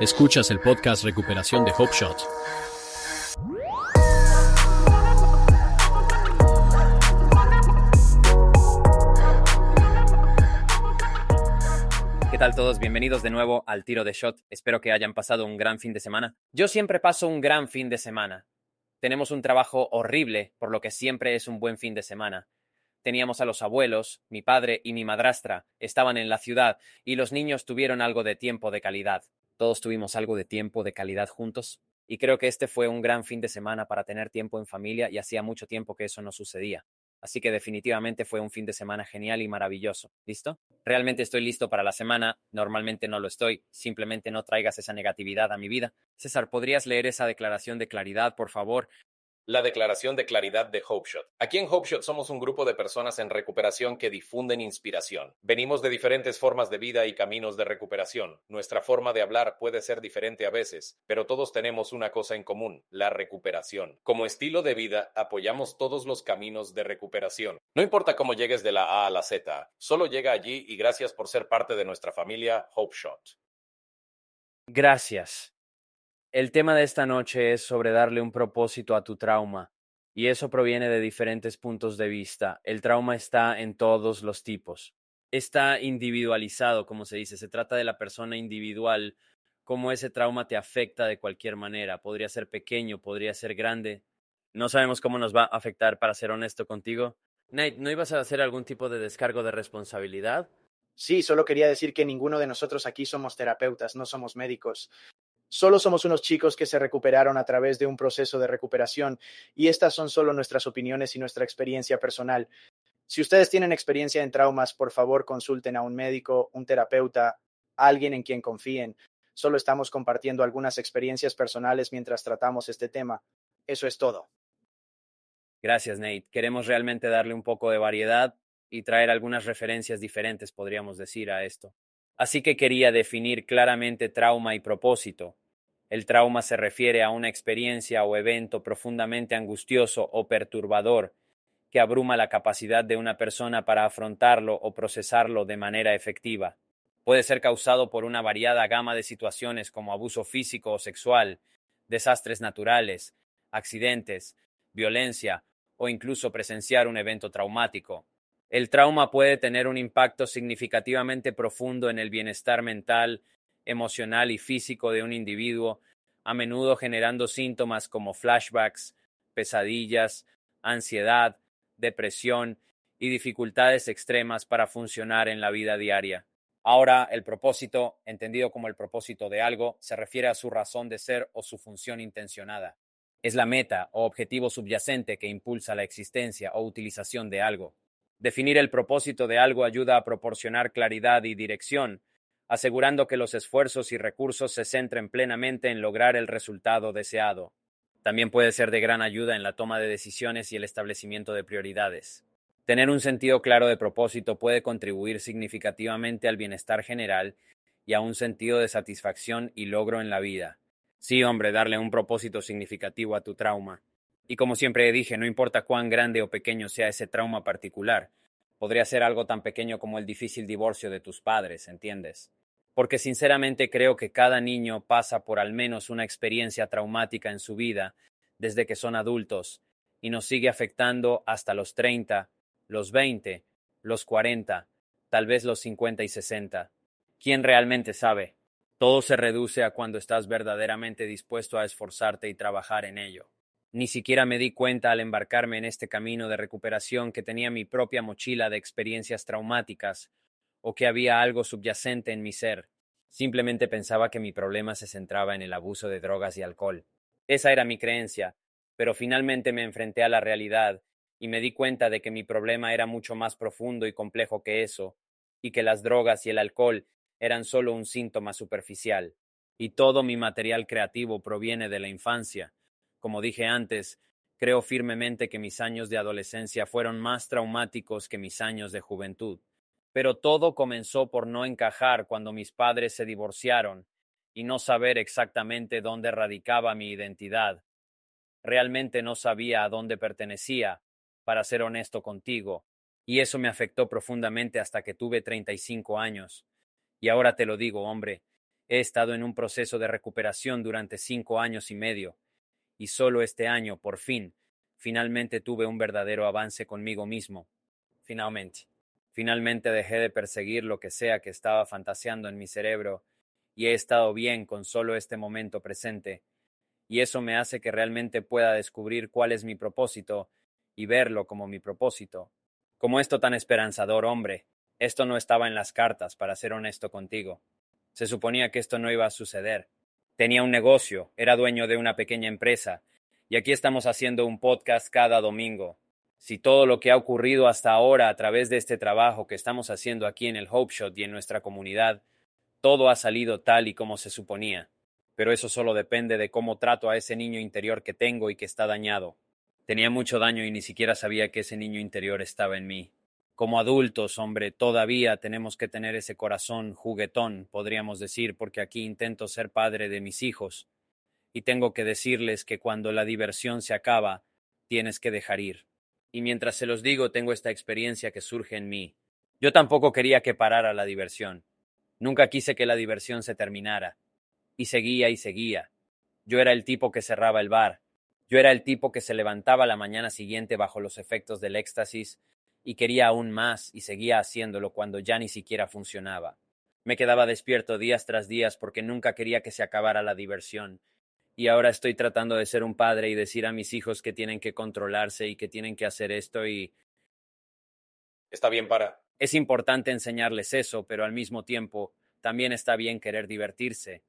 Escuchas el podcast Recuperación de Hope Shot. ¿Qué tal todos? Bienvenidos de nuevo al tiro de shot. Espero que hayan pasado un gran fin de semana. Yo siempre paso un gran fin de semana. Tenemos un trabajo horrible, por lo que siempre es un buen fin de semana. Teníamos a los abuelos, mi padre y mi madrastra estaban en la ciudad y los niños tuvieron algo de tiempo de calidad. Todos tuvimos algo de tiempo de calidad juntos y creo que este fue un gran fin de semana para tener tiempo en familia y hacía mucho tiempo que eso no sucedía. Así que definitivamente fue un fin de semana genial y maravilloso. ¿Listo? Realmente estoy listo para la semana. Normalmente no lo estoy. Simplemente no traigas esa negatividad a mi vida. César, ¿podrías leer esa declaración de claridad, por favor? La declaración de claridad de HopeShot. Aquí en HopeShot somos un grupo de personas en recuperación que difunden inspiración. Venimos de diferentes formas de vida y caminos de recuperación. Nuestra forma de hablar puede ser diferente a veces, pero todos tenemos una cosa en común, la recuperación. Como estilo de vida, apoyamos todos los caminos de recuperación. No importa cómo llegues de la A a la Z, solo llega allí y gracias por ser parte de nuestra familia HopeShot. Gracias. El tema de esta noche es sobre darle un propósito a tu trauma, y eso proviene de diferentes puntos de vista. El trauma está en todos los tipos. Está individualizado, como se dice, se trata de la persona individual, cómo ese trauma te afecta de cualquier manera. Podría ser pequeño, podría ser grande. No sabemos cómo nos va a afectar, para ser honesto contigo. Nate, ¿no ibas a hacer algún tipo de descargo de responsabilidad? Sí, solo quería decir que ninguno de nosotros aquí somos terapeutas, no somos médicos. Solo somos unos chicos que se recuperaron a través de un proceso de recuperación y estas son solo nuestras opiniones y nuestra experiencia personal. Si ustedes tienen experiencia en traumas, por favor consulten a un médico, un terapeuta, alguien en quien confíen. Solo estamos compartiendo algunas experiencias personales mientras tratamos este tema. Eso es todo. Gracias, Nate. Queremos realmente darle un poco de variedad y traer algunas referencias diferentes, podríamos decir, a esto. Así que quería definir claramente trauma y propósito. El trauma se refiere a una experiencia o evento profundamente angustioso o perturbador que abruma la capacidad de una persona para afrontarlo o procesarlo de manera efectiva. Puede ser causado por una variada gama de situaciones como abuso físico o sexual, desastres naturales, accidentes, violencia o incluso presenciar un evento traumático. El trauma puede tener un impacto significativamente profundo en el bienestar mental, emocional y físico de un individuo, a menudo generando síntomas como flashbacks, pesadillas, ansiedad, depresión y dificultades extremas para funcionar en la vida diaria. Ahora, el propósito, entendido como el propósito de algo, se refiere a su razón de ser o su función intencionada. Es la meta o objetivo subyacente que impulsa la existencia o utilización de algo. Definir el propósito de algo ayuda a proporcionar claridad y dirección, asegurando que los esfuerzos y recursos se centren plenamente en lograr el resultado deseado. También puede ser de gran ayuda en la toma de decisiones y el establecimiento de prioridades. Tener un sentido claro de propósito puede contribuir significativamente al bienestar general y a un sentido de satisfacción y logro en la vida. Sí, hombre, darle un propósito significativo a tu trauma. Y como siempre dije, no importa cuán grande o pequeño sea ese trauma particular, podría ser algo tan pequeño como el difícil divorcio de tus padres, ¿entiendes? Porque sinceramente creo que cada niño pasa por al menos una experiencia traumática en su vida desde que son adultos y nos sigue afectando hasta los 30, los 20, los 40, tal vez los 50 y 60. ¿Quién realmente sabe? Todo se reduce a cuando estás verdaderamente dispuesto a esforzarte y trabajar en ello. Ni siquiera me di cuenta al embarcarme en este camino de recuperación que tenía mi propia mochila de experiencias traumáticas o que había algo subyacente en mi ser. Simplemente pensaba que mi problema se centraba en el abuso de drogas y alcohol. Esa era mi creencia, pero finalmente me enfrenté a la realidad y me di cuenta de que mi problema era mucho más profundo y complejo que eso, y que las drogas y el alcohol eran solo un síntoma superficial. Y todo mi material creativo proviene de la infancia, como dije antes, creo firmemente que mis años de adolescencia fueron más traumáticos que mis años de juventud. Pero todo comenzó por no encajar cuando mis padres se divorciaron y no saber exactamente dónde radicaba mi identidad. Realmente no sabía a dónde pertenecía, para ser honesto contigo, y eso me afectó profundamente hasta que tuve 35 años. Y ahora te lo digo, hombre, He estado en un proceso de recuperación durante cinco años y medio, y solo este año, por fin, finalmente tuve un verdadero avance conmigo mismo. Finalmente. Finalmente dejé de perseguir lo que sea que estaba fantaseando en mi cerebro y he estado bien con solo este momento presente. Y eso me hace que realmente pueda descubrir cuál es mi propósito y verlo como mi propósito. Como esto tan esperanzador, hombre, esto no estaba en las cartas, para ser honesto contigo. Se suponía que esto no iba a suceder. Tenía un negocio, era dueño de una pequeña empresa, y aquí estamos haciendo un podcast cada domingo. Si todo lo que ha ocurrido hasta ahora a través de este trabajo que estamos haciendo aquí en el Hope Shot y en nuestra comunidad, todo ha salido tal y como se suponía. Pero eso solo depende de cómo trato a ese niño interior que tengo y que está dañado. Tenía mucho daño y ni siquiera sabía que ese niño interior estaba en mí como adultos, hombre, todavía tenemos que tener ese corazón juguetón, podríamos decir, porque aquí intento ser padre de mis hijos. Y tengo que decirles que cuando la diversión se acaba, tienes que dejar ir. Y mientras se los digo, tengo esta experiencia que surge en mí. Yo tampoco quería que parara la diversión. Nunca quise que la diversión se terminara. Y seguía y seguía. Yo era el tipo que cerraba el bar. Yo era el tipo que se levantaba la mañana siguiente bajo los efectos del éxtasis y quería aún más y seguía haciéndolo cuando ya ni siquiera funcionaba. Me quedaba despierto días tras días porque nunca quería que se acabara la diversión. Y ahora estoy tratando de ser un padre y decir a mis hijos que tienen que controlarse y que tienen que hacer esto y... Está bien para. Es importante enseñarles eso, pero al mismo tiempo también está bien querer divertirse.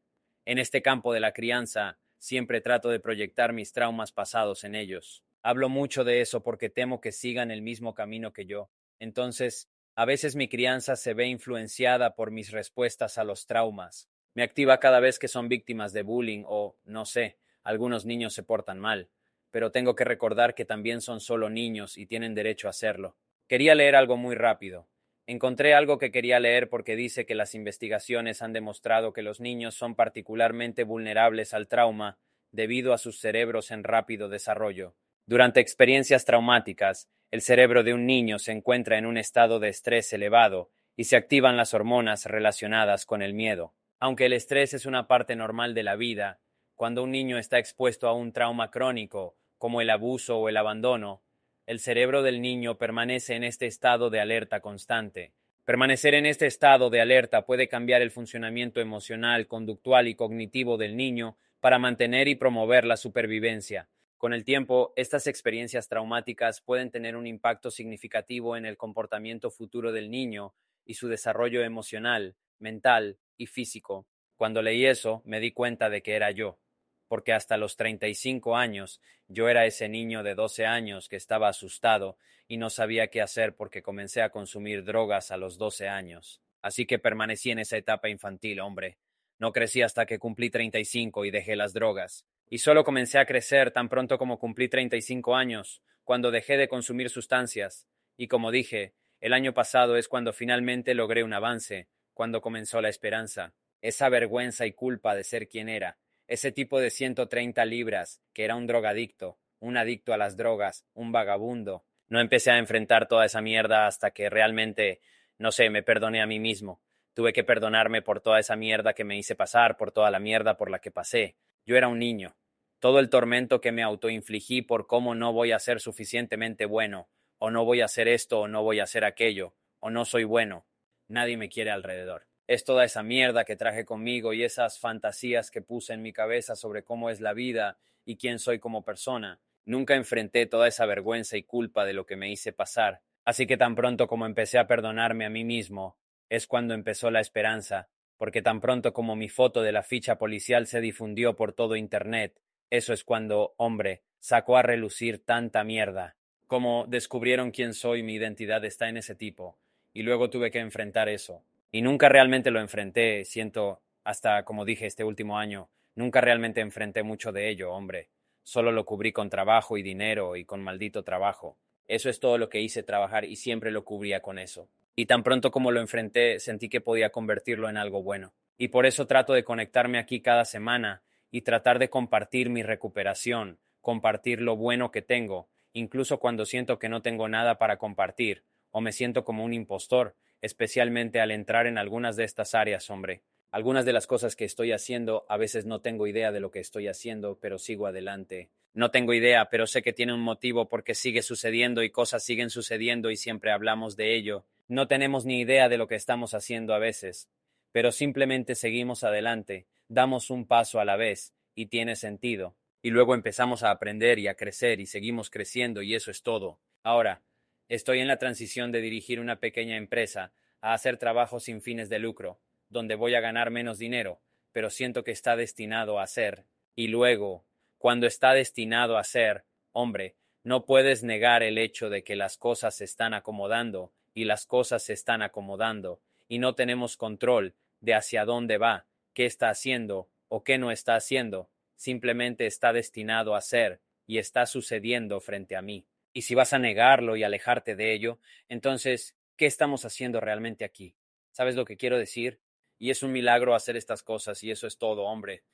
En este campo de la crianza siempre trato de proyectar mis traumas pasados en ellos. Hablo mucho de eso porque temo que sigan el mismo camino que yo. Entonces, a veces mi crianza se ve influenciada por mis respuestas a los traumas. Me activa cada vez que son víctimas de bullying o, no sé, algunos niños se portan mal. Pero tengo que recordar que también son solo niños y tienen derecho a hacerlo. Quería leer algo muy rápido. Encontré algo que quería leer porque dice que las investigaciones han demostrado que los niños son particularmente vulnerables al trauma debido a sus cerebros en rápido desarrollo. Durante experiencias traumáticas, el cerebro de un niño se encuentra en un estado de estrés elevado y se activan las hormonas relacionadas con el miedo. Aunque el estrés es una parte normal de la vida, cuando un niño está expuesto a un trauma crónico, como el abuso o el abandono, el cerebro del niño permanece en este estado de alerta constante. Permanecer en este estado de alerta puede cambiar el funcionamiento emocional, conductual y cognitivo del niño para mantener y promover la supervivencia. Con el tiempo, estas experiencias traumáticas pueden tener un impacto significativo en el comportamiento futuro del niño y su desarrollo emocional, mental y físico. Cuando leí eso, me di cuenta de que era yo, porque hasta los 35 años yo era ese niño de 12 años que estaba asustado y no sabía qué hacer porque comencé a consumir drogas a los 12 años. Así que permanecí en esa etapa infantil, hombre. No crecí hasta que cumplí 35 y dejé las drogas. Y solo comencé a crecer tan pronto como cumplí 35 años, cuando dejé de consumir sustancias. Y como dije, el año pasado es cuando finalmente logré un avance, cuando comenzó la esperanza. Esa vergüenza y culpa de ser quien era, ese tipo de 130 libras, que era un drogadicto, un adicto a las drogas, un vagabundo. No empecé a enfrentar toda esa mierda hasta que realmente, no sé, me perdoné a mí mismo. Tuve que perdonarme por toda esa mierda que me hice pasar, por toda la mierda por la que pasé. Yo era un niño, todo el tormento que me autoinfligí por cómo no voy a ser suficientemente bueno, o no voy a hacer esto, o no voy a hacer aquello, o no soy bueno. Nadie me quiere alrededor. Es toda esa mierda que traje conmigo y esas fantasías que puse en mi cabeza sobre cómo es la vida y quién soy como persona. Nunca enfrenté toda esa vergüenza y culpa de lo que me hice pasar. Así que tan pronto como empecé a perdonarme a mí mismo, es cuando empezó la esperanza, porque tan pronto como mi foto de la ficha policial se difundió por todo Internet, eso es cuando, hombre, sacó a relucir tanta mierda. Como descubrieron quién soy, mi identidad está en ese tipo. Y luego tuve que enfrentar eso. Y nunca realmente lo enfrenté, siento, hasta como dije este último año, nunca realmente enfrenté mucho de ello, hombre. Solo lo cubrí con trabajo y dinero y con maldito trabajo. Eso es todo lo que hice trabajar y siempre lo cubría con eso. Y tan pronto como lo enfrenté, sentí que podía convertirlo en algo bueno. Y por eso trato de conectarme aquí cada semana y tratar de compartir mi recuperación, compartir lo bueno que tengo, incluso cuando siento que no tengo nada para compartir o me siento como un impostor, especialmente al entrar en algunas de estas áreas, hombre. Algunas de las cosas que estoy haciendo, a veces no tengo idea de lo que estoy haciendo, pero sigo adelante. No tengo idea, pero sé que tiene un motivo porque sigue sucediendo y cosas siguen sucediendo y siempre hablamos de ello. No tenemos ni idea de lo que estamos haciendo a veces, pero simplemente seguimos adelante, damos un paso a la vez y tiene sentido. Y luego empezamos a aprender y a crecer y seguimos creciendo y eso es todo. Ahora, estoy en la transición de dirigir una pequeña empresa a hacer trabajo sin fines de lucro donde voy a ganar menos dinero, pero siento que está destinado a ser. Y luego, cuando está destinado a ser, hombre, no puedes negar el hecho de que las cosas se están acomodando y las cosas se están acomodando y no tenemos control de hacia dónde va, qué está haciendo o qué no está haciendo, simplemente está destinado a ser y está sucediendo frente a mí. Y si vas a negarlo y alejarte de ello, entonces, ¿qué estamos haciendo realmente aquí? ¿Sabes lo que quiero decir? Y es un milagro hacer estas cosas y eso es todo, hombre.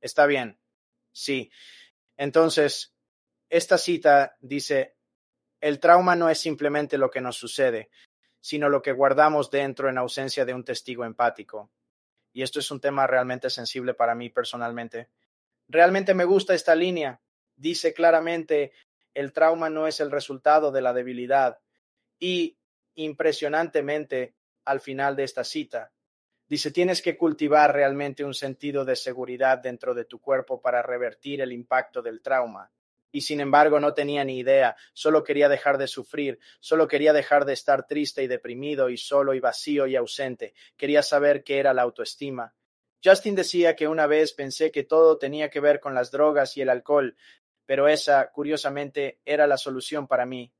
Está bien. Sí. Entonces, esta cita dice, el trauma no es simplemente lo que nos sucede, sino lo que guardamos dentro en ausencia de un testigo empático. Y esto es un tema realmente sensible para mí personalmente. Realmente me gusta esta línea. Dice claramente, el trauma no es el resultado de la debilidad. Y, impresionantemente, al final de esta cita, Dice, tienes que cultivar realmente un sentido de seguridad dentro de tu cuerpo para revertir el impacto del trauma. Y sin embargo no tenía ni idea, solo quería dejar de sufrir, solo quería dejar de estar triste y deprimido y solo y vacío y ausente. Quería saber qué era la autoestima. Justin decía que una vez pensé que todo tenía que ver con las drogas y el alcohol, pero esa, curiosamente, era la solución para mí.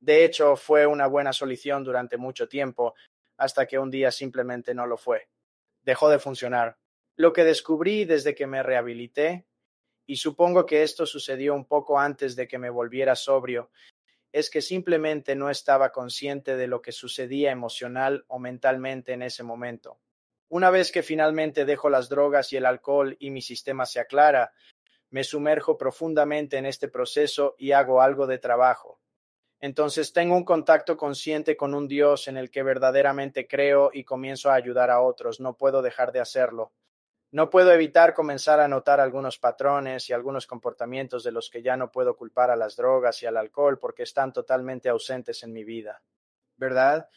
De hecho, fue una buena solución durante mucho tiempo, hasta que un día simplemente no lo fue dejó de funcionar. Lo que descubrí desde que me rehabilité, y supongo que esto sucedió un poco antes de que me volviera sobrio, es que simplemente no estaba consciente de lo que sucedía emocional o mentalmente en ese momento. Una vez que finalmente dejo las drogas y el alcohol y mi sistema se aclara, me sumerjo profundamente en este proceso y hago algo de trabajo. Entonces tengo un contacto consciente con un Dios en el que verdaderamente creo y comienzo a ayudar a otros. No puedo dejar de hacerlo. No puedo evitar comenzar a notar algunos patrones y algunos comportamientos de los que ya no puedo culpar a las drogas y al alcohol porque están totalmente ausentes en mi vida. ¿Verdad?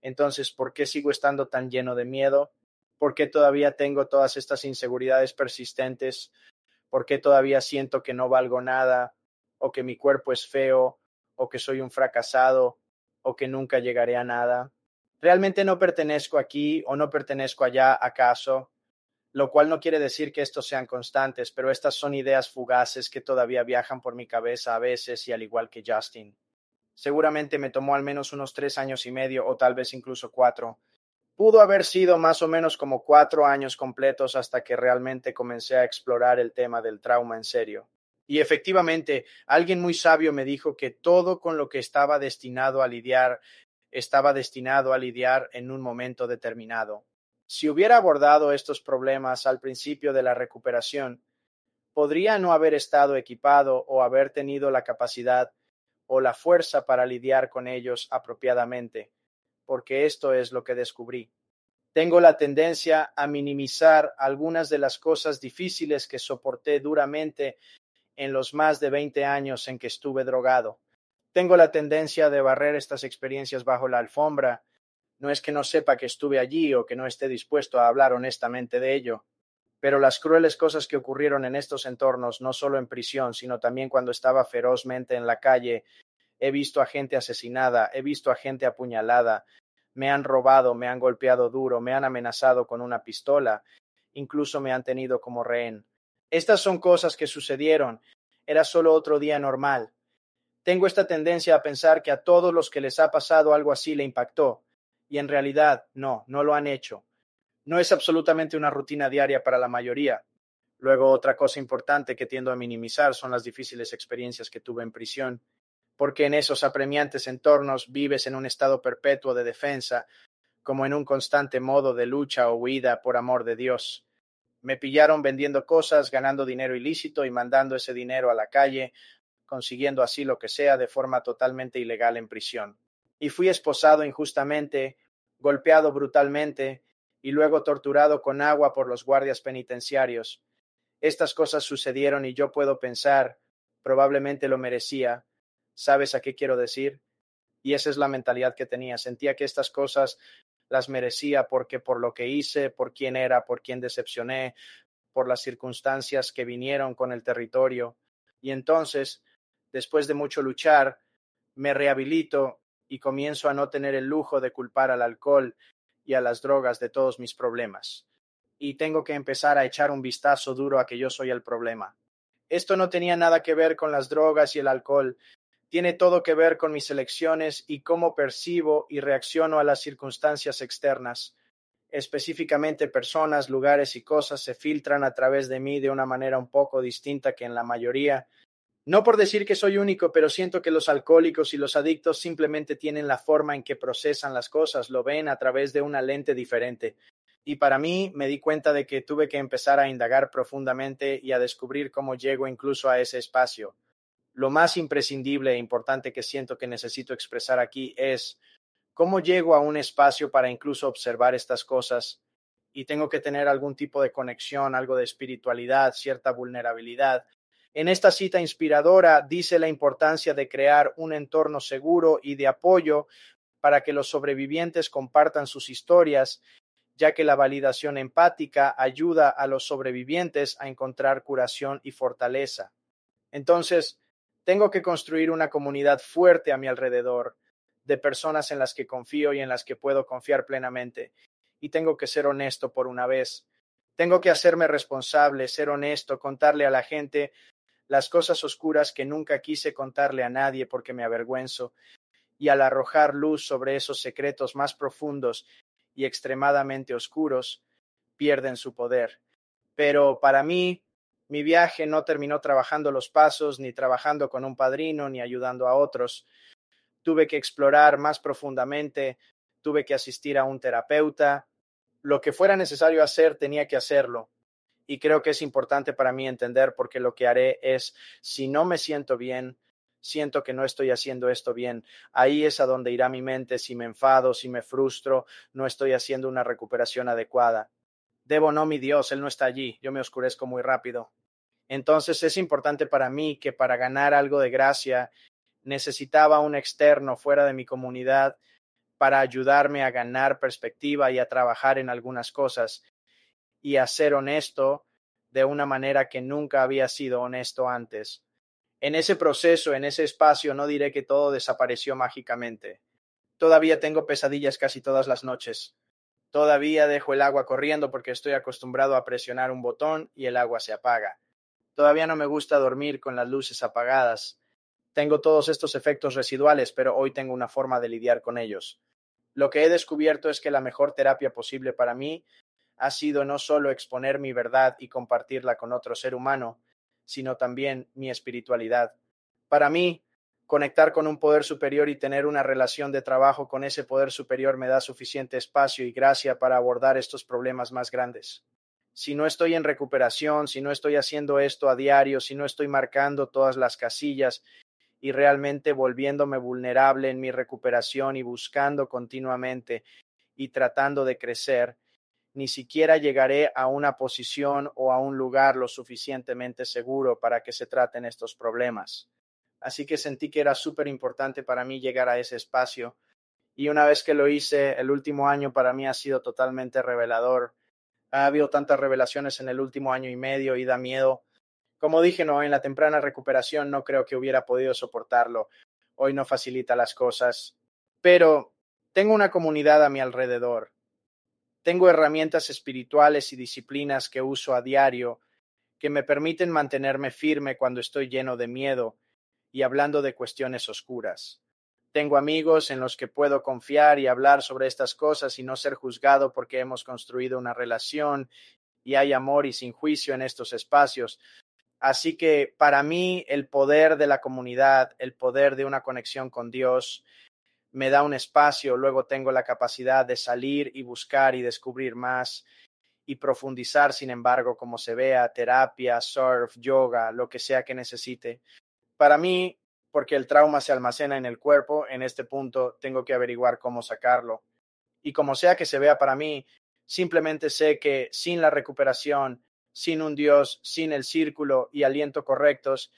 Entonces, ¿por qué sigo estando tan lleno de miedo? ¿Por qué todavía tengo todas estas inseguridades persistentes? ¿Por qué todavía siento que no valgo nada? ¿O que mi cuerpo es feo? o que soy un fracasado o que nunca llegaré a nada. ¿Realmente no pertenezco aquí o no pertenezco allá acaso? Lo cual no quiere decir que estos sean constantes, pero estas son ideas fugaces que todavía viajan por mi cabeza a veces y al igual que Justin. Seguramente me tomó al menos unos tres años y medio o tal vez incluso cuatro. Pudo haber sido más o menos como cuatro años completos hasta que realmente comencé a explorar el tema del trauma en serio. Y efectivamente, alguien muy sabio me dijo que todo con lo que estaba destinado a lidiar estaba destinado a lidiar en un momento determinado. Si hubiera abordado estos problemas al principio de la recuperación, podría no haber estado equipado o haber tenido la capacidad o la fuerza para lidiar con ellos apropiadamente, porque esto es lo que descubrí. Tengo la tendencia a minimizar algunas de las cosas difíciles que soporté duramente en los más de 20 años en que estuve drogado. Tengo la tendencia de barrer estas experiencias bajo la alfombra. No es que no sepa que estuve allí o que no esté dispuesto a hablar honestamente de ello, pero las crueles cosas que ocurrieron en estos entornos, no solo en prisión, sino también cuando estaba ferozmente en la calle, he visto a gente asesinada, he visto a gente apuñalada, me han robado, me han golpeado duro, me han amenazado con una pistola, incluso me han tenido como rehén. Estas son cosas que sucedieron. Era solo otro día normal. Tengo esta tendencia a pensar que a todos los que les ha pasado algo así le impactó. Y en realidad, no, no lo han hecho. No es absolutamente una rutina diaria para la mayoría. Luego, otra cosa importante que tiendo a minimizar son las difíciles experiencias que tuve en prisión, porque en esos apremiantes entornos vives en un estado perpetuo de defensa, como en un constante modo de lucha o huida por amor de Dios. Me pillaron vendiendo cosas, ganando dinero ilícito y mandando ese dinero a la calle, consiguiendo así lo que sea de forma totalmente ilegal en prisión. Y fui esposado injustamente, golpeado brutalmente, y luego torturado con agua por los guardias penitenciarios. Estas cosas sucedieron y yo puedo pensar, probablemente lo merecía. ¿Sabes a qué quiero decir? Y esa es la mentalidad que tenía. Sentía que estas cosas las merecía porque por lo que hice, por quién era, por quién decepcioné, por las circunstancias que vinieron con el territorio. Y entonces, después de mucho luchar, me rehabilito y comienzo a no tener el lujo de culpar al alcohol y a las drogas de todos mis problemas. Y tengo que empezar a echar un vistazo duro a que yo soy el problema. Esto no tenía nada que ver con las drogas y el alcohol, tiene todo que ver con mis elecciones y cómo percibo y reacciono a las circunstancias externas. Específicamente personas, lugares y cosas se filtran a través de mí de una manera un poco distinta que en la mayoría. No por decir que soy único, pero siento que los alcohólicos y los adictos simplemente tienen la forma en que procesan las cosas, lo ven a través de una lente diferente. Y para mí me di cuenta de que tuve que empezar a indagar profundamente y a descubrir cómo llego incluso a ese espacio lo más imprescindible e importante que siento que necesito expresar aquí es cómo llego a un espacio para incluso observar estas cosas y tengo que tener algún tipo de conexión, algo de espiritualidad, cierta vulnerabilidad. En esta cita inspiradora dice la importancia de crear un entorno seguro y de apoyo para que los sobrevivientes compartan sus historias, ya que la validación empática ayuda a los sobrevivientes a encontrar curación y fortaleza. Entonces, tengo que construir una comunidad fuerte a mi alrededor, de personas en las que confío y en las que puedo confiar plenamente. Y tengo que ser honesto por una vez. Tengo que hacerme responsable, ser honesto, contarle a la gente las cosas oscuras que nunca quise contarle a nadie porque me avergüenzo, y al arrojar luz sobre esos secretos más profundos y extremadamente oscuros, pierden su poder. Pero para mí, mi viaje no terminó trabajando los pasos, ni trabajando con un padrino, ni ayudando a otros. Tuve que explorar más profundamente, tuve que asistir a un terapeuta. Lo que fuera necesario hacer, tenía que hacerlo. Y creo que es importante para mí entender porque lo que haré es, si no me siento bien, siento que no estoy haciendo esto bien. Ahí es a donde irá mi mente si me enfado, si me frustro, no estoy haciendo una recuperación adecuada. Debo no, mi Dios, Él no está allí, yo me oscurezco muy rápido. Entonces es importante para mí que para ganar algo de gracia necesitaba un externo fuera de mi comunidad para ayudarme a ganar perspectiva y a trabajar en algunas cosas y a ser honesto de una manera que nunca había sido honesto antes. En ese proceso, en ese espacio, no diré que todo desapareció mágicamente. Todavía tengo pesadillas casi todas las noches. Todavía dejo el agua corriendo porque estoy acostumbrado a presionar un botón y el agua se apaga. Todavía no me gusta dormir con las luces apagadas. Tengo todos estos efectos residuales, pero hoy tengo una forma de lidiar con ellos. Lo que he descubierto es que la mejor terapia posible para mí ha sido no solo exponer mi verdad y compartirla con otro ser humano, sino también mi espiritualidad. Para mí, conectar con un poder superior y tener una relación de trabajo con ese poder superior me da suficiente espacio y gracia para abordar estos problemas más grandes si no estoy en recuperación, si no estoy haciendo esto a diario, si no estoy marcando todas las casillas y realmente volviéndome vulnerable en mi recuperación y buscando continuamente y tratando de crecer, ni siquiera llegaré a una posición o a un lugar lo suficientemente seguro para que se traten estos problemas. Así que sentí que era súper importante para mí llegar a ese espacio y una vez que lo hice, el último año para mí ha sido totalmente revelador ha habido tantas revelaciones en el último año y medio y da miedo. Como dije, no, en la temprana recuperación no creo que hubiera podido soportarlo. Hoy no facilita las cosas. Pero tengo una comunidad a mi alrededor. Tengo herramientas espirituales y disciplinas que uso a diario que me permiten mantenerme firme cuando estoy lleno de miedo y hablando de cuestiones oscuras. Tengo amigos en los que puedo confiar y hablar sobre estas cosas y no ser juzgado porque hemos construido una relación y hay amor y sin juicio en estos espacios. Así que para mí el poder de la comunidad, el poder de una conexión con Dios, me da un espacio, luego tengo la capacidad de salir y buscar y descubrir más y profundizar, sin embargo, como se vea, terapia, surf, yoga, lo que sea que necesite. Para mí, porque el trauma se almacena en el cuerpo, en este punto tengo que averiguar cómo sacarlo. Y como sea que se vea para mí, Simplemente sé que sin la recuperación, sin un Dios, sin el círculo y aliento correctos,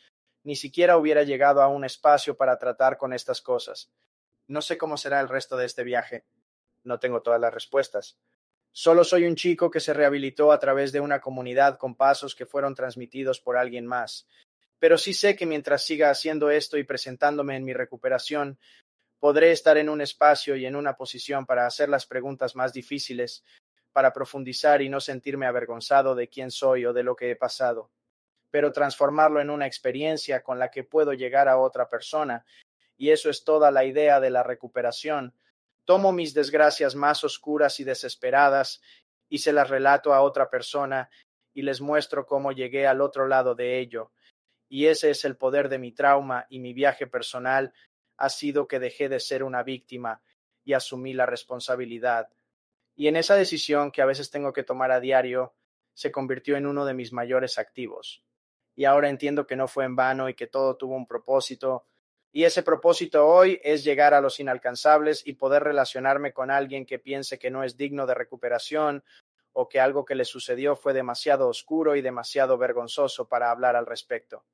ni siquiera hubiera llegado a un espacio para tratar con estas cosas. No sé cómo será el resto de este viaje. No tengo todas las respuestas. Solo soy un chico que se rehabilitó a través de una comunidad con pasos que fueron transmitidos por alguien más. Pero sí sé que mientras siga haciendo esto y presentándome en mi recuperación, podré estar en un espacio y en una posición para hacer las preguntas más difíciles, para profundizar y no sentirme avergonzado de quién soy o de lo que he pasado, pero transformarlo en una experiencia con la que puedo llegar a otra persona. Y eso es toda la idea de la recuperación. Tomo mis desgracias más oscuras y desesperadas y se las relato a otra persona y les muestro cómo llegué al otro lado de ello. Y ese es el poder de mi trauma y mi viaje personal ha sido que dejé de ser una víctima y asumí la responsabilidad y en esa decisión que a veces tengo que tomar a diario, se convirtió en uno de mis mayores activos. Y ahora entiendo que no fue en vano y que todo tuvo un propósito. Y ese propósito hoy es llegar a los inalcanzables y poder relacionarme con alguien que piense que no es digno de recuperación o que algo que le sucedió fue demasiado oscuro y demasiado vergonzoso para hablar al respecto.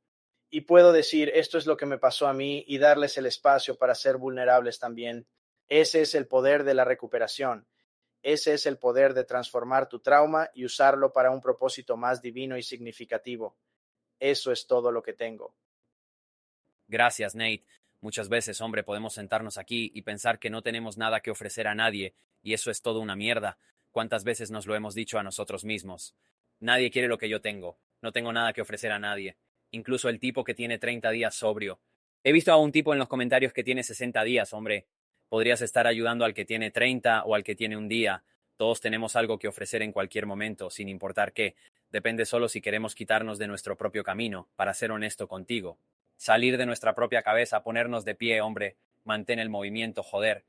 Y puedo decir, esto es lo que me pasó a mí y darles el espacio para ser vulnerables también. Ese es el poder de la recuperación ese es el poder de transformar tu trauma y usarlo para un propósito más divino y significativo. Eso es todo lo que tengo. Gracias, Nate. Muchas veces, hombre, podemos sentarnos aquí y pensar que no tenemos nada que ofrecer a nadie, y eso es todo una mierda. ¿Cuántas veces nos lo hemos dicho a nosotros mismos? Nadie quiere lo que yo tengo. No tengo nada que ofrecer a nadie. Incluso el tipo que tiene 30 días sobrio. He visto a un tipo en los comentarios que tiene 60 días, hombre. Podrías estar ayudando al que tiene 30 o al que tiene un día. Todos tenemos algo que ofrecer en cualquier momento, sin importar qué. Depende solo si queremos quitarnos de nuestro propio camino, para ser honesto contigo. Salir de nuestra propia cabeza, ponernos de pie, hombre. Mantén el movimiento, joder.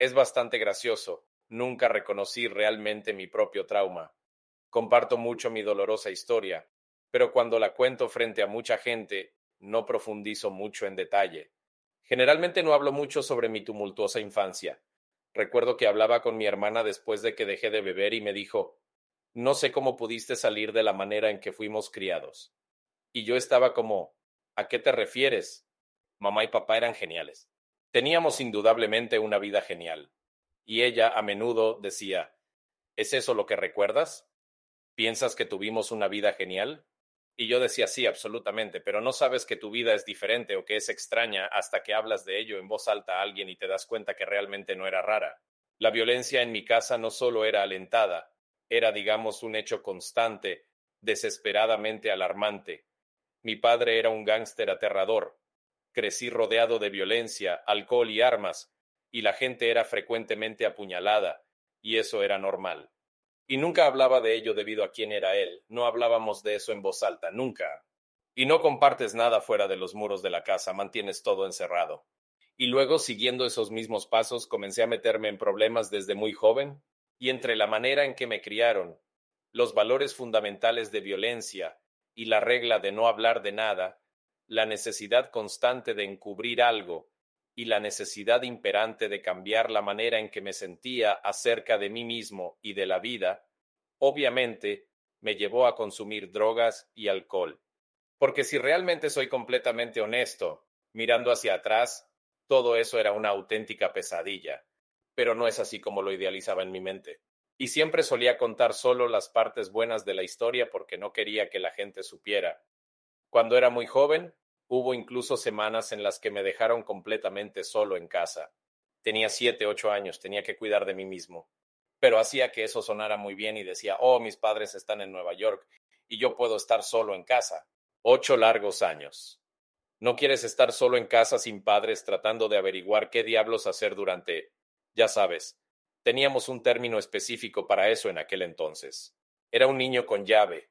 Es bastante gracioso. Nunca reconocí realmente mi propio trauma. Comparto mucho mi dolorosa historia, pero cuando la cuento frente a mucha gente, no profundizo mucho en detalle. Generalmente no hablo mucho sobre mi tumultuosa infancia. Recuerdo que hablaba con mi hermana después de que dejé de beber y me dijo, no sé cómo pudiste salir de la manera en que fuimos criados. Y yo estaba como, ¿a qué te refieres? Mamá y papá eran geniales. Teníamos indudablemente una vida genial. Y ella a menudo decía, ¿es eso lo que recuerdas? ¿Piensas que tuvimos una vida genial? Y yo decía, sí, absolutamente, pero no sabes que tu vida es diferente o que es extraña hasta que hablas de ello en voz alta a alguien y te das cuenta que realmente no era rara. La violencia en mi casa no solo era alentada, era, digamos, un hecho constante, desesperadamente alarmante. Mi padre era un gángster aterrador. Crecí rodeado de violencia, alcohol y armas, y la gente era frecuentemente apuñalada, y eso era normal. Y nunca hablaba de ello debido a quién era él. No hablábamos de eso en voz alta, nunca. Y no compartes nada fuera de los muros de la casa, mantienes todo encerrado. Y luego, siguiendo esos mismos pasos, comencé a meterme en problemas desde muy joven, y entre la manera en que me criaron, los valores fundamentales de violencia y la regla de no hablar de nada, la necesidad constante de encubrir algo y la necesidad imperante de cambiar la manera en que me sentía acerca de mí mismo y de la vida, obviamente me llevó a consumir drogas y alcohol. Porque si realmente soy completamente honesto, mirando hacia atrás, todo eso era una auténtica pesadilla, pero no es así como lo idealizaba en mi mente. Y siempre solía contar solo las partes buenas de la historia porque no quería que la gente supiera. Cuando era muy joven, Hubo incluso semanas en las que me dejaron completamente solo en casa. Tenía siete, ocho años, tenía que cuidar de mí mismo. Pero hacía que eso sonara muy bien y decía, oh, mis padres están en Nueva York y yo puedo estar solo en casa. Ocho largos años. ¿No quieres estar solo en casa sin padres tratando de averiguar qué diablos hacer durante... Ya sabes, teníamos un término específico para eso en aquel entonces. Era un niño con llave.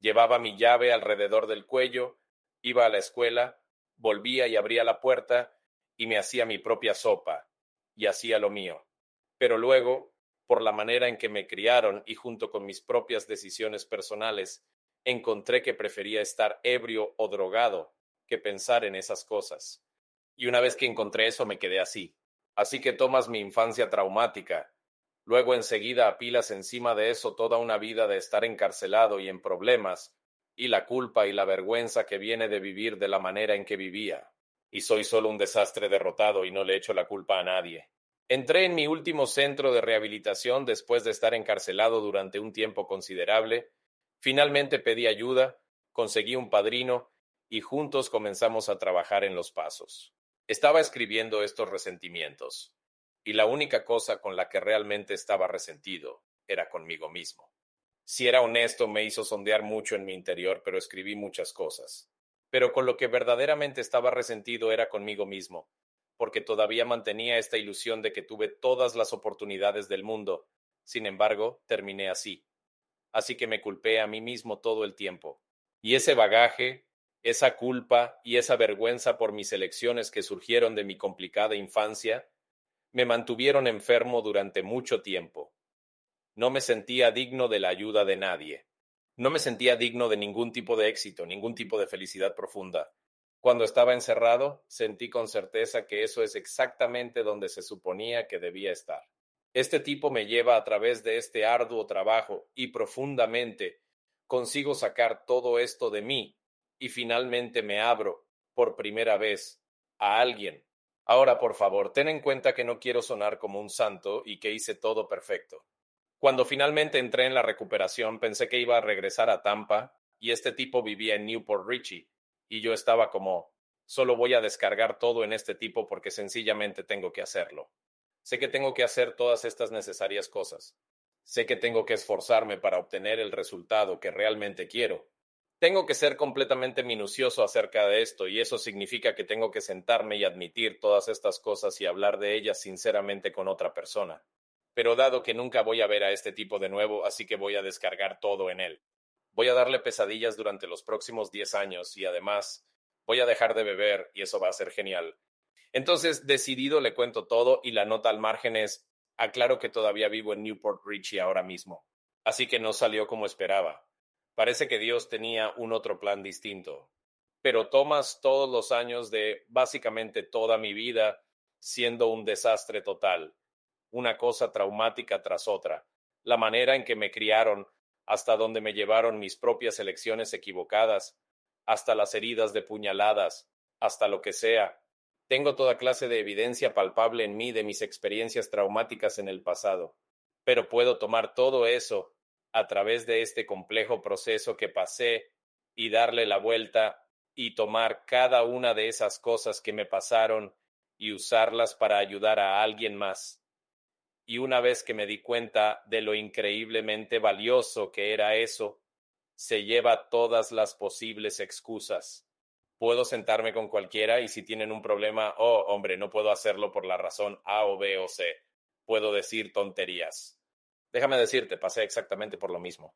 Llevaba mi llave alrededor del cuello Iba a la escuela, volvía y abría la puerta y me hacía mi propia sopa, y hacía lo mío. Pero luego, por la manera en que me criaron y junto con mis propias decisiones personales, encontré que prefería estar ebrio o drogado que pensar en esas cosas. Y una vez que encontré eso me quedé así. Así que tomas mi infancia traumática, Luego enseguida apilas encima de eso toda una vida de estar encarcelado y en problemas, y la culpa y la vergüenza que viene de vivir de la manera en que vivía. Y soy solo un desastre derrotado y no le echo la culpa a nadie. Entré en mi último centro de rehabilitación después de estar encarcelado durante un tiempo considerable. Finalmente pedí ayuda, conseguí un padrino y juntos comenzamos a trabajar en los pasos. Estaba escribiendo estos resentimientos, y la única cosa con la que realmente estaba resentido era conmigo mismo. Si era honesto, me hizo sondear mucho en mi interior, pero escribí muchas cosas. Pero con lo que verdaderamente estaba resentido era conmigo mismo, porque todavía mantenía esta ilusión de que tuve todas las oportunidades del mundo. Sin embargo, terminé así. Así que me culpé a mí mismo todo el tiempo. Y ese bagaje, esa culpa y esa vergüenza por mis elecciones que surgieron de mi complicada infancia, me mantuvieron enfermo durante mucho tiempo. No me sentía digno de la ayuda de nadie. No me sentía digno de ningún tipo de éxito, ningún tipo de felicidad profunda. Cuando estaba encerrado, sentí con certeza que eso es exactamente donde se suponía que debía estar. Este tipo me lleva a través de este arduo trabajo y profundamente consigo sacar todo esto de mí y finalmente me abro, por primera vez, a alguien. Ahora, por favor, ten en cuenta que no quiero sonar como un santo y que hice todo perfecto. Cuando finalmente entré en la recuperación, pensé que iba a regresar a Tampa y este tipo vivía en Newport Richie y yo estaba como, solo voy a descargar todo en este tipo porque sencillamente tengo que hacerlo. Sé que tengo que hacer todas estas necesarias cosas. Sé que tengo que esforzarme para obtener el resultado que realmente quiero. Tengo que ser completamente minucioso acerca de esto y eso significa que tengo que sentarme y admitir todas estas cosas y hablar de ellas sinceramente con otra persona pero dado que nunca voy a ver a este tipo de nuevo, así que voy a descargar todo en él. Voy a darle pesadillas durante los próximos diez años y además voy a dejar de beber y eso va a ser genial. Entonces, decidido, le cuento todo y la nota al margen es, aclaro que todavía vivo en Newport Richie ahora mismo. Así que no salió como esperaba. Parece que Dios tenía un otro plan distinto. Pero tomas todos los años de básicamente toda mi vida siendo un desastre total una cosa traumática tras otra, la manera en que me criaron, hasta donde me llevaron mis propias elecciones equivocadas, hasta las heridas de puñaladas, hasta lo que sea. Tengo toda clase de evidencia palpable en mí de mis experiencias traumáticas en el pasado, pero puedo tomar todo eso a través de este complejo proceso que pasé y darle la vuelta y tomar cada una de esas cosas que me pasaron y usarlas para ayudar a alguien más y una vez que me di cuenta de lo increíblemente valioso que era eso, se lleva todas las posibles excusas. Puedo sentarme con cualquiera y si tienen un problema, oh, hombre, no puedo hacerlo por la razón A o B o C. Puedo decir tonterías. Déjame decirte, pasé exactamente por lo mismo.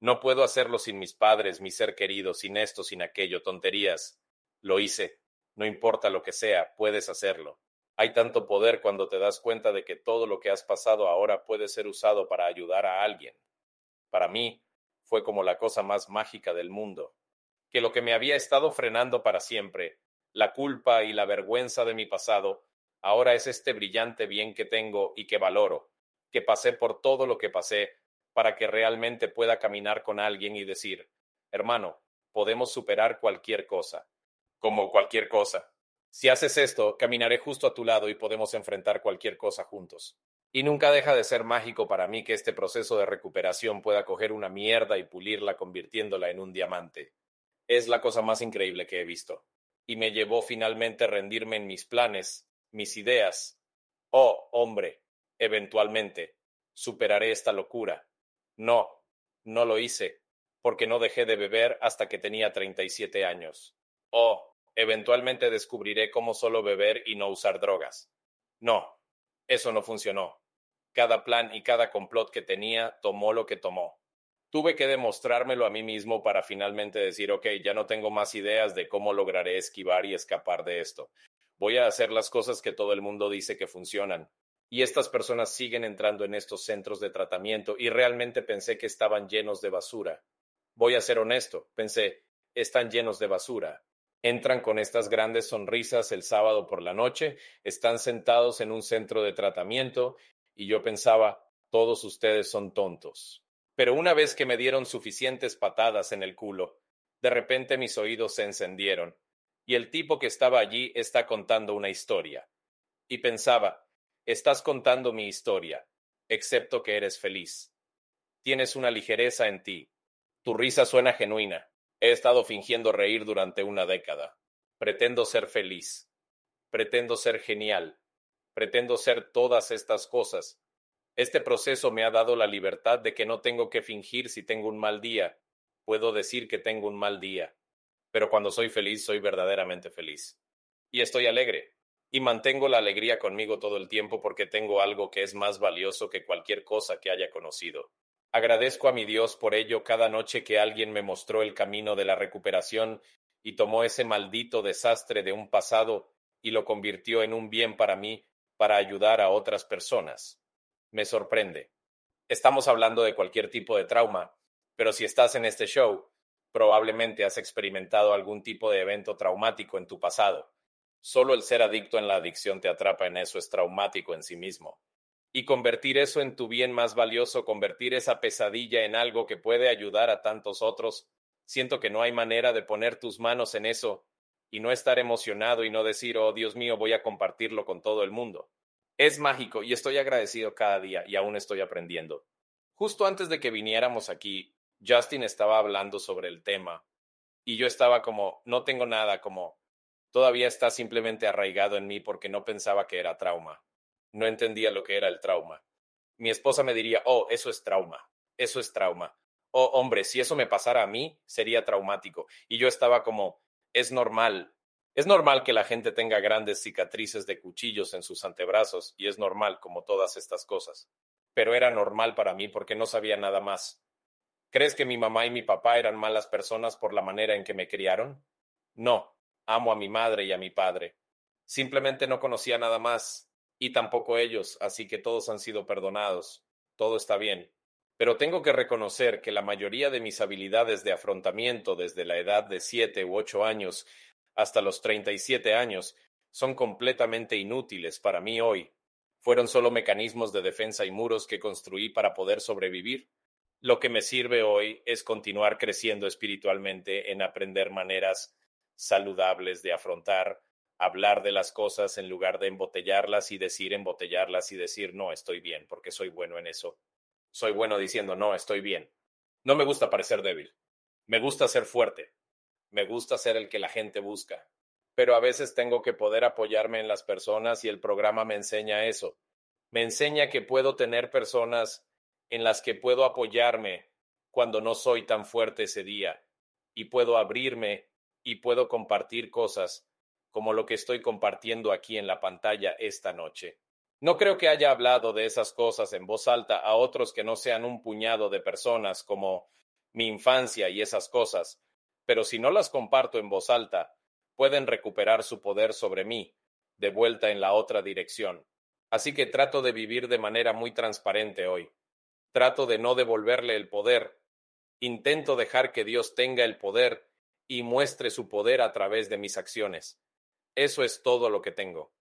No puedo hacerlo sin mis padres, mi ser querido, sin esto, sin aquello, tonterías. Lo hice. No importa lo que sea, puedes hacerlo. Hay tanto poder cuando te das cuenta de que todo lo que has pasado ahora puede ser usado para ayudar a alguien. Para mí, fue como la cosa más mágica del mundo, que lo que me había estado frenando para siempre, la culpa y la vergüenza de mi pasado, ahora es este brillante bien que tengo y que valoro, que pasé por todo lo que pasé para que realmente pueda caminar con alguien y decir, hermano, podemos superar cualquier cosa, como cualquier cosa. Si haces esto, caminaré justo a tu lado y podemos enfrentar cualquier cosa juntos. Y nunca deja de ser mágico para mí que este proceso de recuperación pueda coger una mierda y pulirla convirtiéndola en un diamante. Es la cosa más increíble que he visto. Y me llevó finalmente a rendirme en mis planes, mis ideas. Oh, hombre, eventualmente, superaré esta locura. No, no lo hice, porque no dejé de beber hasta que tenía treinta y siete años. Oh, eventualmente descubriré cómo solo beber y no usar drogas. No, eso no funcionó. Cada plan y cada complot que tenía tomó lo que tomó. Tuve que demostrármelo a mí mismo para finalmente decir, ok, ya no tengo más ideas de cómo lograré esquivar y escapar de esto. Voy a hacer las cosas que todo el mundo dice que funcionan. Y estas personas siguen entrando en estos centros de tratamiento y realmente pensé que estaban llenos de basura. Voy a ser honesto, pensé, están llenos de basura. Entran con estas grandes sonrisas el sábado por la noche, están sentados en un centro de tratamiento y yo pensaba, todos ustedes son tontos. Pero una vez que me dieron suficientes patadas en el culo, de repente mis oídos se encendieron, y el tipo que estaba allí está contando una historia. Y pensaba, estás contando mi historia, excepto que eres feliz. Tienes una ligereza en ti. Tu risa suena genuina. He estado fingiendo reír durante una década. Pretendo ser feliz. Pretendo ser genial. Pretendo ser todas estas cosas. Este proceso me ha dado la libertad de que no tengo que fingir si tengo un mal día. Puedo decir que tengo un mal día. Pero cuando soy feliz, soy verdaderamente feliz. Y estoy alegre. Y mantengo la alegría conmigo todo el tiempo porque tengo algo que es más valioso que cualquier cosa que haya conocido. Agradezco a mi Dios por ello cada noche que alguien me mostró el camino de la recuperación y tomó ese maldito desastre de un pasado y lo convirtió en un bien para mí para ayudar a otras personas. Me sorprende. Estamos hablando de cualquier tipo de trauma, pero si estás en este show, probablemente has experimentado algún tipo de evento traumático en tu pasado. Solo el ser adicto en la adicción te atrapa en eso es traumático en sí mismo. Y convertir eso en tu bien más valioso, convertir esa pesadilla en algo que puede ayudar a tantos otros, siento que no hay manera de poner tus manos en eso y no estar emocionado y no decir, oh Dios mío, voy a compartirlo con todo el mundo. Es mágico y estoy agradecido cada día y aún estoy aprendiendo. Justo antes de que viniéramos aquí, Justin estaba hablando sobre el tema y yo estaba como, no tengo nada, como, todavía está simplemente arraigado en mí porque no pensaba que era trauma. No entendía lo que era el trauma. Mi esposa me diría, oh, eso es trauma, eso es trauma. Oh, hombre, si eso me pasara a mí, sería traumático. Y yo estaba como, es normal. Es normal que la gente tenga grandes cicatrices de cuchillos en sus antebrazos y es normal como todas estas cosas. Pero era normal para mí porque no sabía nada más. ¿Crees que mi mamá y mi papá eran malas personas por la manera en que me criaron? No, amo a mi madre y a mi padre. Simplemente no conocía nada más, y tampoco ellos, así que todos han sido perdonados. Todo está bien. Pero tengo que reconocer que la mayoría de mis habilidades de afrontamiento desde la edad de siete u ocho años hasta los treinta y siete años son completamente inútiles para mí hoy. Fueron solo mecanismos de defensa y muros que construí para poder sobrevivir. Lo que me sirve hoy es continuar creciendo espiritualmente en aprender maneras saludables de afrontar, hablar de las cosas en lugar de embotellarlas y decir embotellarlas y decir no, estoy bien, porque soy bueno en eso soy bueno diciendo, no, estoy bien. No me gusta parecer débil. Me gusta ser fuerte. Me gusta ser el que la gente busca. Pero a veces tengo que poder apoyarme en las personas y el programa me enseña eso. Me enseña que puedo tener personas en las que puedo apoyarme cuando no soy tan fuerte ese día y puedo abrirme y puedo compartir cosas como lo que estoy compartiendo aquí en la pantalla esta noche. No creo que haya hablado de esas cosas en voz alta a otros que no sean un puñado de personas como mi infancia y esas cosas, pero si no las comparto en voz alta, pueden recuperar su poder sobre mí, de vuelta en la otra dirección. Así que trato de vivir de manera muy transparente hoy. Trato de no devolverle el poder. Intento dejar que Dios tenga el poder y muestre su poder a través de mis acciones. Eso es todo lo que tengo.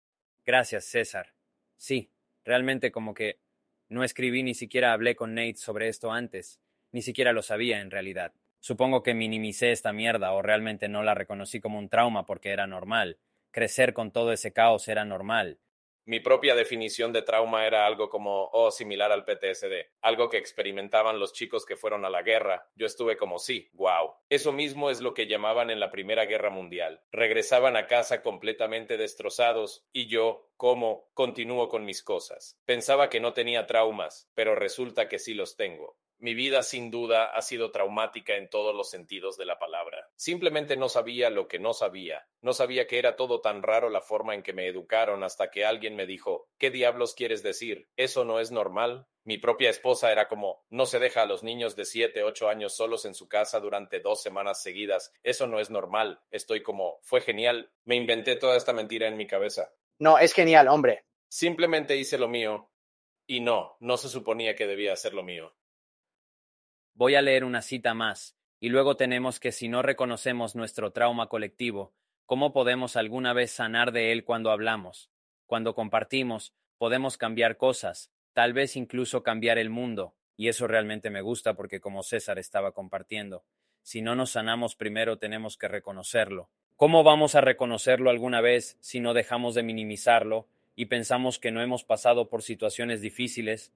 Gracias, César. Sí, realmente como que no escribí ni siquiera hablé con Nate sobre esto antes, ni siquiera lo sabía en realidad. Supongo que minimicé esta mierda o realmente no la reconocí como un trauma porque era normal. Crecer con todo ese caos era normal. Mi propia definición de trauma era algo como, oh, similar al PTSD, algo que experimentaban los chicos que fueron a la guerra. Yo estuve como, sí, wow. Eso mismo es lo que llamaban en la Primera Guerra Mundial. Regresaban a casa completamente destrozados y yo, como, continúo con mis cosas. Pensaba que no tenía traumas, pero resulta que sí los tengo. Mi vida sin duda ha sido traumática en todos los sentidos de la palabra. Simplemente no sabía lo que no sabía. No sabía que era todo tan raro la forma en que me educaron hasta que alguien me dijo ¿Qué diablos quieres decir? ¿Eso no es normal? Mi propia esposa era como no se deja a los niños de siete, ocho años solos en su casa durante dos semanas seguidas. Eso no es normal. Estoy como fue genial. Me inventé toda esta mentira en mi cabeza. No, es genial, hombre. Simplemente hice lo mío. Y no, no se suponía que debía hacer lo mío. Voy a leer una cita más, y luego tenemos que si no reconocemos nuestro trauma colectivo, ¿cómo podemos alguna vez sanar de él cuando hablamos? Cuando compartimos, podemos cambiar cosas, tal vez incluso cambiar el mundo. Y eso realmente me gusta porque como César estaba compartiendo, si no nos sanamos primero tenemos que reconocerlo. ¿Cómo vamos a reconocerlo alguna vez si no dejamos de minimizarlo y pensamos que no hemos pasado por situaciones difíciles?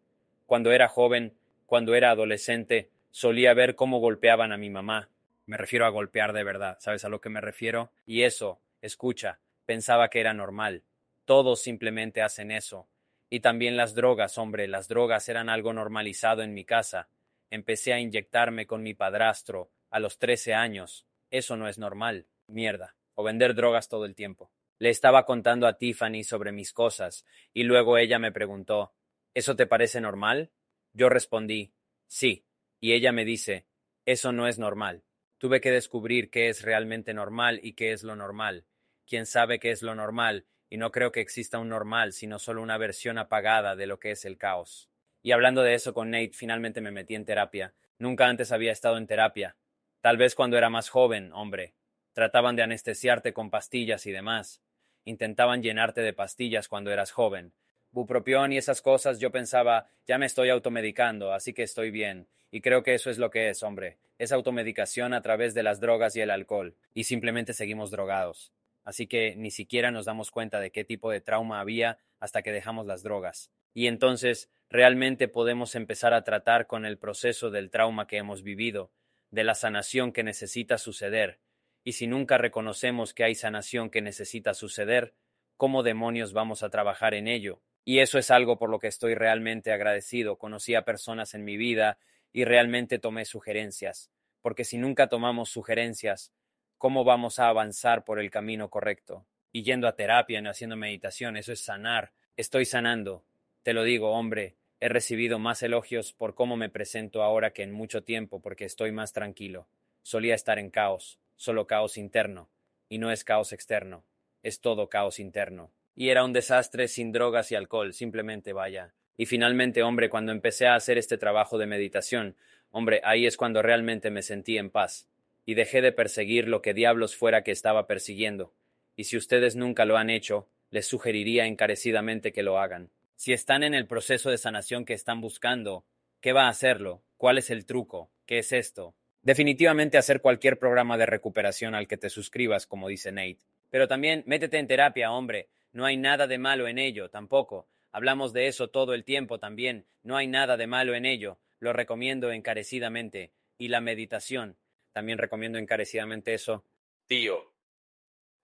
Cuando era joven, cuando era adolescente, solía ver cómo golpeaban a mi mamá. Me refiero a golpear de verdad, ¿sabes a lo que me refiero? Y eso, escucha, pensaba que era normal. Todos simplemente hacen eso. Y también las drogas, hombre, las drogas eran algo normalizado en mi casa. Empecé a inyectarme con mi padrastro a los trece años. Eso no es normal. Mierda. O vender drogas todo el tiempo. Le estaba contando a Tiffany sobre mis cosas, y luego ella me preguntó ¿Eso te parece normal? Yo respondí Sí. Y ella me dice Eso no es normal. Tuve que descubrir qué es realmente normal y qué es lo normal. ¿Quién sabe qué es lo normal? Y no creo que exista un normal, sino solo una versión apagada de lo que es el caos. Y hablando de eso con Nate, finalmente me metí en terapia. Nunca antes había estado en terapia. Tal vez cuando era más joven, hombre. Trataban de anestesiarte con pastillas y demás. Intentaban llenarte de pastillas cuando eras joven. Bupropión y esas cosas, yo pensaba, ya me estoy automedicando, así que estoy bien. Y creo que eso es lo que es, hombre. Es automedicación a través de las drogas y el alcohol. Y simplemente seguimos drogados así que ni siquiera nos damos cuenta de qué tipo de trauma había hasta que dejamos las drogas. Y entonces realmente podemos empezar a tratar con el proceso del trauma que hemos vivido, de la sanación que necesita suceder. Y si nunca reconocemos que hay sanación que necesita suceder, ¿cómo demonios vamos a trabajar en ello? Y eso es algo por lo que estoy realmente agradecido. Conocí a personas en mi vida y realmente tomé sugerencias, porque si nunca tomamos sugerencias, cómo vamos a avanzar por el camino correcto. Y yendo a terapia, no haciendo meditación, eso es sanar. Estoy sanando. Te lo digo, hombre, he recibido más elogios por cómo me presento ahora que en mucho tiempo porque estoy más tranquilo. Solía estar en caos, solo caos interno. Y no es caos externo, es todo caos interno. Y era un desastre sin drogas y alcohol, simplemente vaya. Y finalmente, hombre, cuando empecé a hacer este trabajo de meditación, hombre, ahí es cuando realmente me sentí en paz y dejé de perseguir lo que diablos fuera que estaba persiguiendo. Y si ustedes nunca lo han hecho, les sugeriría encarecidamente que lo hagan. Si están en el proceso de sanación que están buscando, ¿qué va a hacerlo? ¿Cuál es el truco? ¿Qué es esto? Definitivamente hacer cualquier programa de recuperación al que te suscribas, como dice Nate. Pero también métete en terapia, hombre. No hay nada de malo en ello, tampoco. Hablamos de eso todo el tiempo también. No hay nada de malo en ello. Lo recomiendo encarecidamente. Y la meditación. También recomiendo encarecidamente eso. Tío,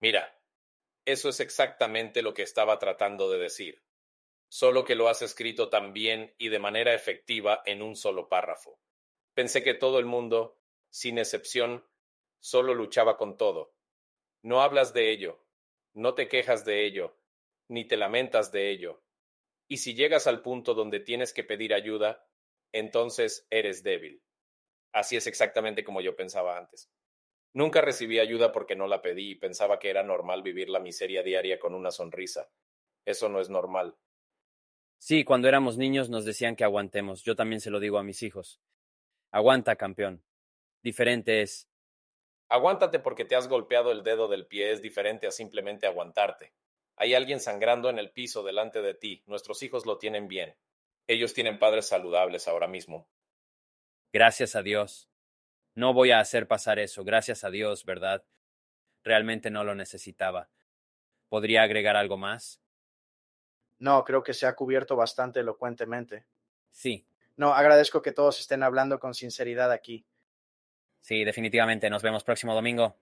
mira, eso es exactamente lo que estaba tratando de decir, solo que lo has escrito tan bien y de manera efectiva en un solo párrafo. Pensé que todo el mundo, sin excepción, solo luchaba con todo. No hablas de ello, no te quejas de ello, ni te lamentas de ello. Y si llegas al punto donde tienes que pedir ayuda, entonces eres débil. Así es exactamente como yo pensaba antes. Nunca recibí ayuda porque no la pedí y pensaba que era normal vivir la miseria diaria con una sonrisa. Eso no es normal. Sí, cuando éramos niños nos decían que aguantemos. Yo también se lo digo a mis hijos. Aguanta, campeón. Diferente es. Aguántate porque te has golpeado el dedo del pie es diferente a simplemente aguantarte. Hay alguien sangrando en el piso delante de ti. Nuestros hijos lo tienen bien. Ellos tienen padres saludables ahora mismo. Gracias a Dios. No voy a hacer pasar eso, gracias a Dios, ¿verdad? Realmente no lo necesitaba. ¿Podría agregar algo más? No, creo que se ha cubierto bastante elocuentemente. Sí. No, agradezco que todos estén hablando con sinceridad aquí. Sí, definitivamente. Nos vemos próximo domingo.